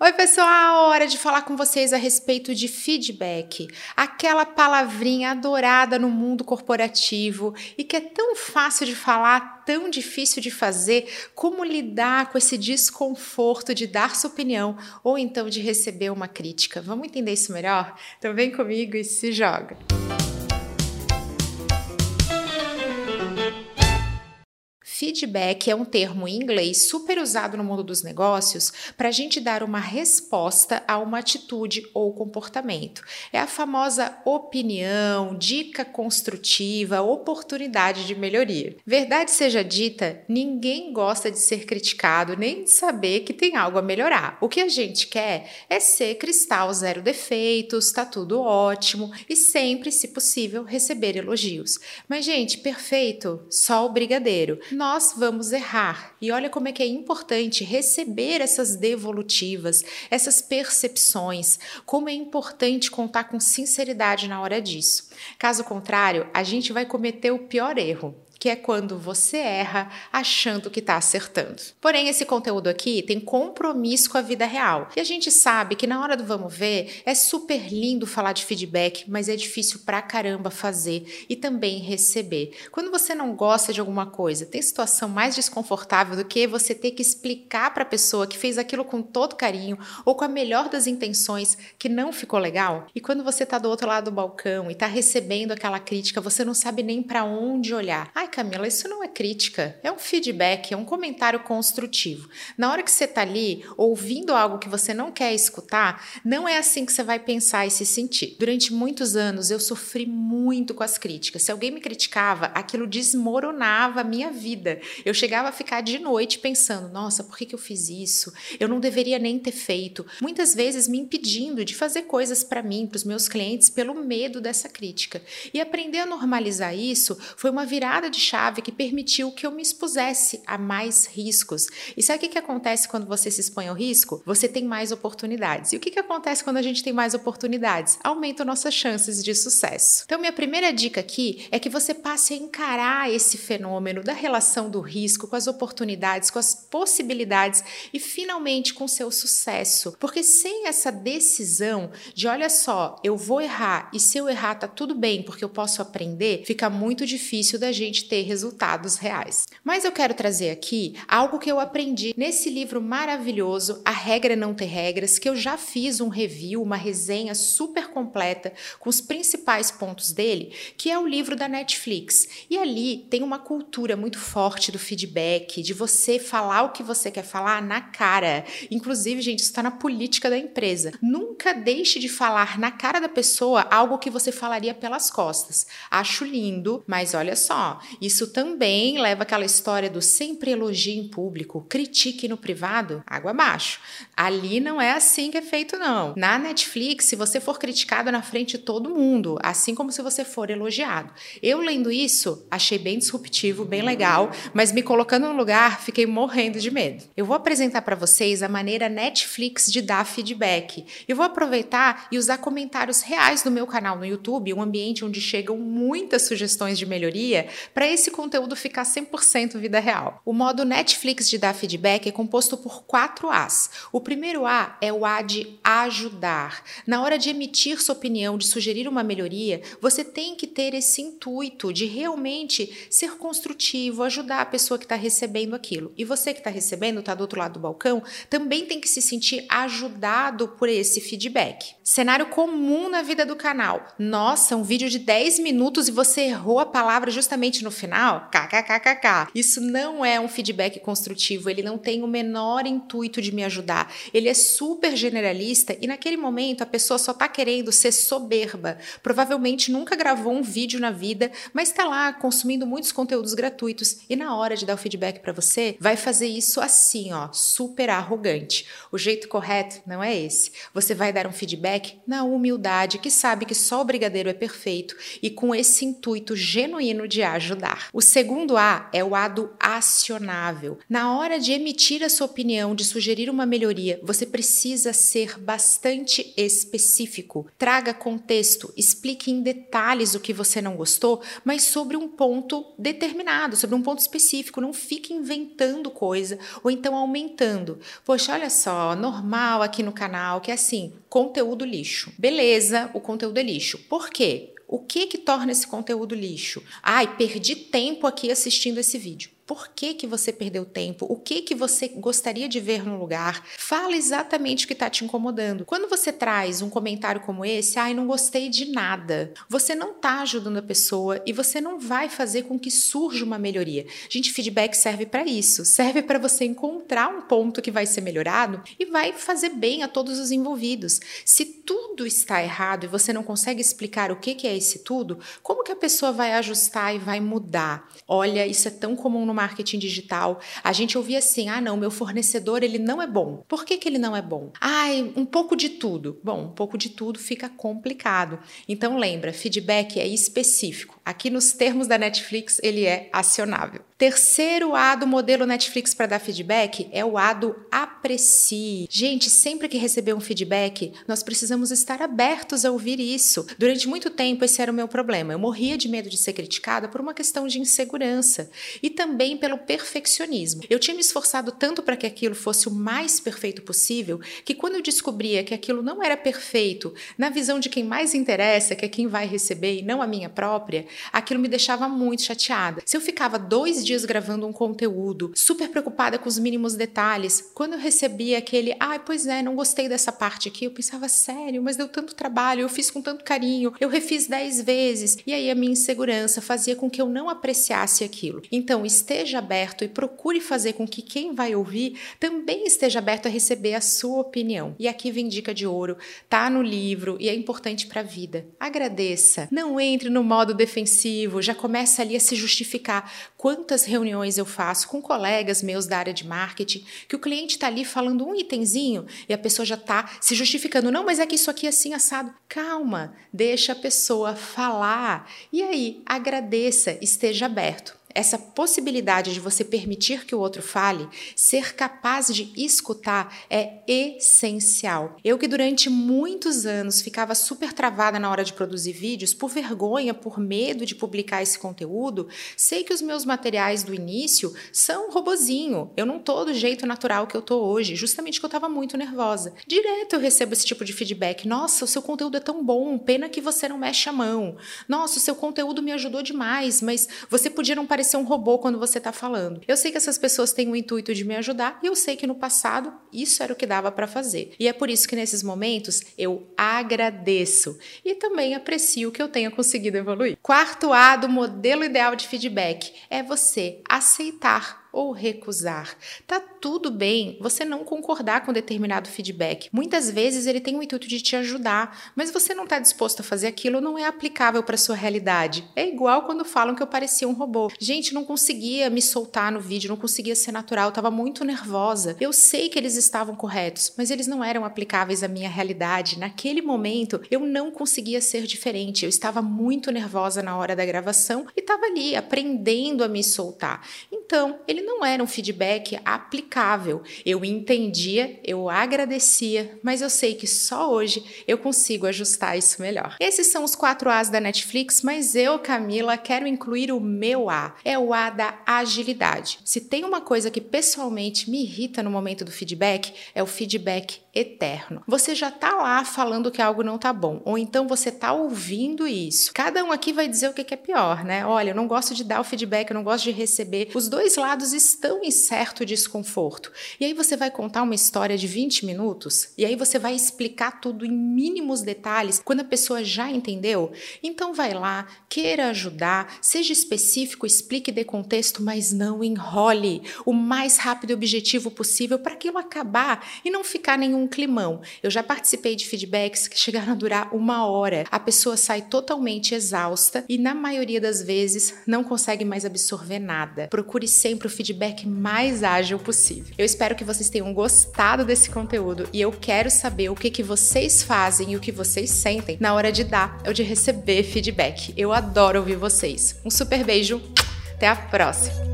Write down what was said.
Oi, pessoal! Hora de falar com vocês a respeito de feedback, aquela palavrinha adorada no mundo corporativo e que é tão fácil de falar, tão difícil de fazer. Como lidar com esse desconforto de dar sua opinião ou então de receber uma crítica? Vamos entender isso melhor? Então, vem comigo e se joga! Feedback é um termo em inglês super usado no mundo dos negócios para a gente dar uma resposta a uma atitude ou comportamento. É a famosa opinião, dica construtiva, oportunidade de melhoria. Verdade seja dita, ninguém gosta de ser criticado nem de saber que tem algo a melhorar. O que a gente quer é ser cristal zero defeitos, tá tudo ótimo e sempre, se possível, receber elogios. Mas, gente, perfeito, só o brigadeiro nós vamos errar. E olha como é que é importante receber essas devolutivas, essas percepções, como é importante contar com sinceridade na hora disso. Caso contrário, a gente vai cometer o pior erro, que é quando você erra achando que está acertando. Porém, esse conteúdo aqui tem compromisso com a vida real. E a gente sabe que na hora do vamos ver é super lindo falar de feedback, mas é difícil pra caramba fazer e também receber. Quando você não gosta de alguma coisa, tem situação mais desconfortável do que você ter que explicar para a pessoa que fez aquilo com todo carinho ou com a melhor das intenções que não ficou legal? E quando você está do outro lado do balcão e está recebendo aquela crítica, você não sabe nem para onde olhar. Ai, Camila, isso não é crítica, é um feedback, é um comentário construtivo. Na hora que você está ali ouvindo algo que você não quer escutar, não é assim que você vai pensar e se sentir. Durante muitos anos eu sofri muito com as críticas. Se alguém me criticava, aquilo desmoronava a minha vida. Eu chegava a ficar de noite pensando: nossa, por que, que eu fiz isso? Eu não deveria nem ter feito. Muitas vezes me impedindo de fazer coisas para mim, para os meus clientes, pelo medo dessa crítica. E aprender a normalizar isso foi uma virada de chave que permitiu que eu me expusesse a mais riscos. E sabe o que, que acontece quando você se expõe ao risco? Você tem mais oportunidades. E o que, que acontece quando a gente tem mais oportunidades? Aumentam nossas chances de sucesso. Então, minha primeira dica aqui é que você passe a encarar esse fenômeno da relação do risco com as oportunidades, com as possibilidades e finalmente com seu sucesso. Porque sem essa decisão de olha só, eu vou errar e se eu errar tá tudo bem porque eu posso aprender, fica muito difícil da gente ter ter resultados reais. Mas eu quero trazer aqui algo que eu aprendi nesse livro maravilhoso, A Regra Não Ter Regras, que eu já fiz um review, uma resenha super completa com os principais pontos dele, que é o livro da Netflix. E ali tem uma cultura muito forte do feedback, de você falar o que você quer falar na cara. Inclusive, gente, isso está na política da empresa. Nunca deixe de falar na cara da pessoa algo que você falaria pelas costas. Acho lindo, mas olha só, isso também leva aquela história do sempre elogie em público, critique no privado, água abaixo. Ali não é assim que é feito, não. Na Netflix, se você for criticado na frente de todo mundo, assim como se você for elogiado. Eu lendo isso, achei bem disruptivo, bem legal, mas me colocando no lugar, fiquei morrendo de medo. Eu vou apresentar para vocês a maneira Netflix de dar feedback. Eu vou aproveitar e usar comentários reais do meu canal no YouTube, um ambiente onde chegam muitas sugestões de melhoria, para esse conteúdo ficar 100% vida real. O modo Netflix de dar feedback é composto por quatro As. O primeiro A é o A de ajudar. Na hora de emitir sua opinião, de sugerir uma melhoria, você tem que ter esse intuito de realmente ser construtivo, ajudar a pessoa que está recebendo aquilo. E você que está recebendo, está do outro lado do balcão, também tem que se sentir ajudado por esse feedback. Cenário comum na vida do canal. Nossa, um vídeo de 10 minutos e você errou a palavra justamente no final final, kkkk. Isso não é um feedback construtivo, ele não tem o menor intuito de me ajudar. Ele é super generalista e naquele momento a pessoa só está querendo ser soberba. Provavelmente nunca gravou um vídeo na vida, mas está lá consumindo muitos conteúdos gratuitos e na hora de dar o feedback para você, vai fazer isso assim, ó, super arrogante. O jeito correto não é esse. Você vai dar um feedback na humildade, que sabe que só o brigadeiro é perfeito e com esse intuito genuíno de ajudar dar. O segundo A é o A do acionável. Na hora de emitir a sua opinião, de sugerir uma melhoria, você precisa ser bastante específico. Traga contexto, explique em detalhes o que você não gostou, mas sobre um ponto determinado, sobre um ponto específico. Não fique inventando coisa ou então aumentando. Poxa, olha só, normal aqui no canal que é assim, conteúdo lixo. Beleza, o conteúdo é lixo. Por quê? O que que torna esse conteúdo lixo? Ai, perdi tempo aqui assistindo esse vídeo. Por que, que você perdeu tempo? O que que você gostaria de ver no lugar? Fala exatamente o que está te incomodando. Quando você traz um comentário como esse, ai, não gostei de nada, você não está ajudando a pessoa e você não vai fazer com que surja uma melhoria. Gente, feedback serve para isso, serve para você encontrar um ponto que vai ser melhorado e vai fazer bem a todos os envolvidos. Se tudo está errado e você não consegue explicar o que, que é esse tudo, como que a pessoa vai ajustar e vai mudar? Olha, isso é tão comum no marketing digital, a gente ouvia assim: ah, não, meu fornecedor ele não é bom. Por que, que ele não é bom? Ai, um pouco de tudo. Bom, um pouco de tudo fica complicado. Então lembra, feedback é específico. Aqui nos termos da Netflix ele é acionável. Terceiro A do modelo Netflix para dar feedback é o A do aprecie. Gente, sempre que receber um feedback, nós precisamos estar abertos a ouvir isso. Durante muito tempo, esse era o meu problema. Eu morria de medo de ser criticada por uma questão de insegurança e também pelo perfeccionismo. Eu tinha me esforçado tanto para que aquilo fosse o mais perfeito possível que quando eu descobria que aquilo não era perfeito, na visão de quem mais interessa, que é quem vai receber e não a minha própria, aquilo me deixava muito chateada. Se eu ficava dois dias gravando um conteúdo, super preocupada com os mínimos detalhes. Quando eu recebia aquele, ai, ah, pois é, não gostei dessa parte aqui, eu pensava, sério, mas deu tanto trabalho, eu fiz com tanto carinho, eu refiz dez vezes. E aí a minha insegurança fazia com que eu não apreciasse aquilo. Então, esteja aberto e procure fazer com que quem vai ouvir também esteja aberto a receber a sua opinião. E aqui vem dica de ouro, tá no livro e é importante para a vida. Agradeça, não entre no modo defensivo, já começa ali a se justificar. Quantas reuniões eu faço com colegas meus da área de marketing, que o cliente está ali falando um itemzinho e a pessoa já está se justificando. Não, mas é que isso aqui é assim assado. Calma, deixa a pessoa falar. E aí, agradeça, esteja aberto essa possibilidade de você permitir que o outro fale, ser capaz de escutar é essencial. Eu que durante muitos anos ficava super travada na hora de produzir vídeos, por vergonha, por medo de publicar esse conteúdo, sei que os meus materiais do início são robozinho. Eu não tô do jeito natural que eu tô hoje, justamente que eu estava muito nervosa. Direto eu recebo esse tipo de feedback. Nossa, o seu conteúdo é tão bom, pena que você não mexe a mão. Nossa, o seu conteúdo me ajudou demais, mas você podia não parecer parecer um robô quando você está falando. Eu sei que essas pessoas têm o intuito de me ajudar e eu sei que no passado isso era o que dava para fazer. E é por isso que nesses momentos eu agradeço e também aprecio que eu tenha conseguido evoluir. Quarto A do modelo ideal de feedback é você aceitar ou recusar. Tá tudo bem você não concordar com determinado feedback. Muitas vezes ele tem o intuito de te ajudar, mas você não está disposto a fazer aquilo, não é aplicável para sua realidade. É igual quando falam que eu parecia um robô. Gente, não conseguia me soltar no vídeo, não conseguia ser natural, estava muito nervosa. Eu sei que eles estavam corretos, mas eles não eram aplicáveis à minha realidade. Naquele momento, eu não conseguia ser diferente. Eu estava muito nervosa na hora da gravação e estava ali aprendendo a me soltar. Então, ele não era um feedback aplicável. Eu entendia, eu agradecia, mas eu sei que só hoje eu consigo ajustar isso melhor. Esses são os quatro A's da Netflix, mas eu, Camila, quero incluir o meu A. É o A da agilidade. Se tem uma coisa que pessoalmente me irrita no momento do feedback, é o feedback eterno. Você já tá lá falando que algo não tá bom, ou então você tá ouvindo isso. Cada um aqui vai dizer o que é pior, né? Olha, eu não gosto de dar o feedback, eu não gosto de receber. Os dois lados estão em certo desconforto. E aí você vai contar uma história de 20 minutos, e aí você vai explicar tudo em mínimos detalhes quando a pessoa já entendeu. Então vai lá, queira ajudar, seja específico, explique de contexto, mas não enrole o mais rápido e objetivo possível para aquilo acabar e não ficar nenhum um climão. Eu já participei de feedbacks que chegaram a durar uma hora. A pessoa sai totalmente exausta e, na maioria das vezes, não consegue mais absorver nada. Procure sempre o feedback mais ágil possível. Eu espero que vocês tenham gostado desse conteúdo e eu quero saber o que, que vocês fazem e o que vocês sentem na hora de dar ou de receber feedback. Eu adoro ouvir vocês. Um super beijo Até a próxima!